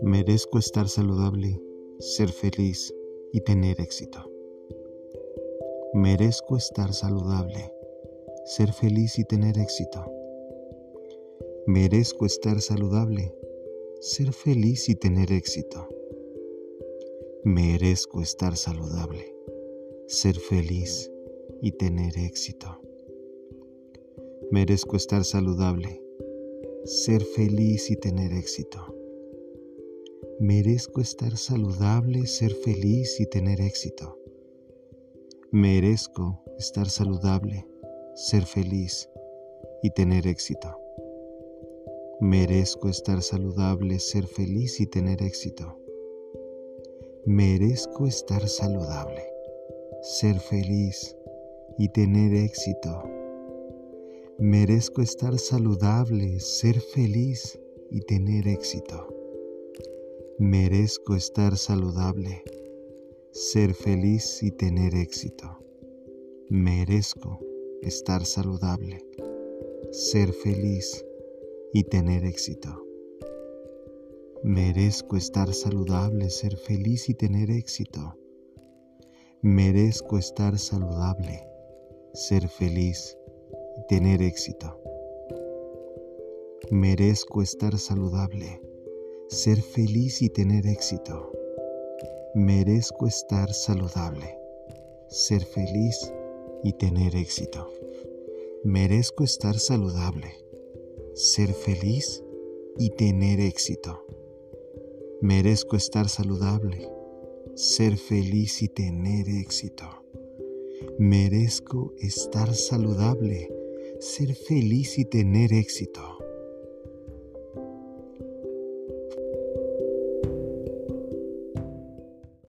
Merezco estar saludable, ser feliz y tener éxito. Merezco estar saludable, ser feliz y tener éxito. Merezco estar saludable, ser feliz y tener éxito. Merezco estar saludable, ser feliz y tener éxito. Merezco estar saludable, ser feliz y tener éxito. Merezco estar saludable, ser feliz y tener éxito. Merezco estar saludable, ser feliz y tener éxito. Merezco estar saludable, ser feliz y tener éxito. Merezco estar saludable, ser feliz y tener éxito. Merezco estar saludable, ser feliz y tener éxito. Merezco estar saludable, ser feliz y tener éxito. Merezco estar saludable, ser feliz y tener éxito. Merezco estar saludable, ser feliz y tener éxito. Merezco estar saludable, ser feliz tener éxito. Merezco estar saludable ser feliz y tener éxito. Merezco estar saludable, ser feliz y tener éxito. Merezco estar saludable, ser feliz y tener éxito. Merezco estar saludable, ser feliz y tener éxito. Merezco estar saludable, ser feliz y tener éxito.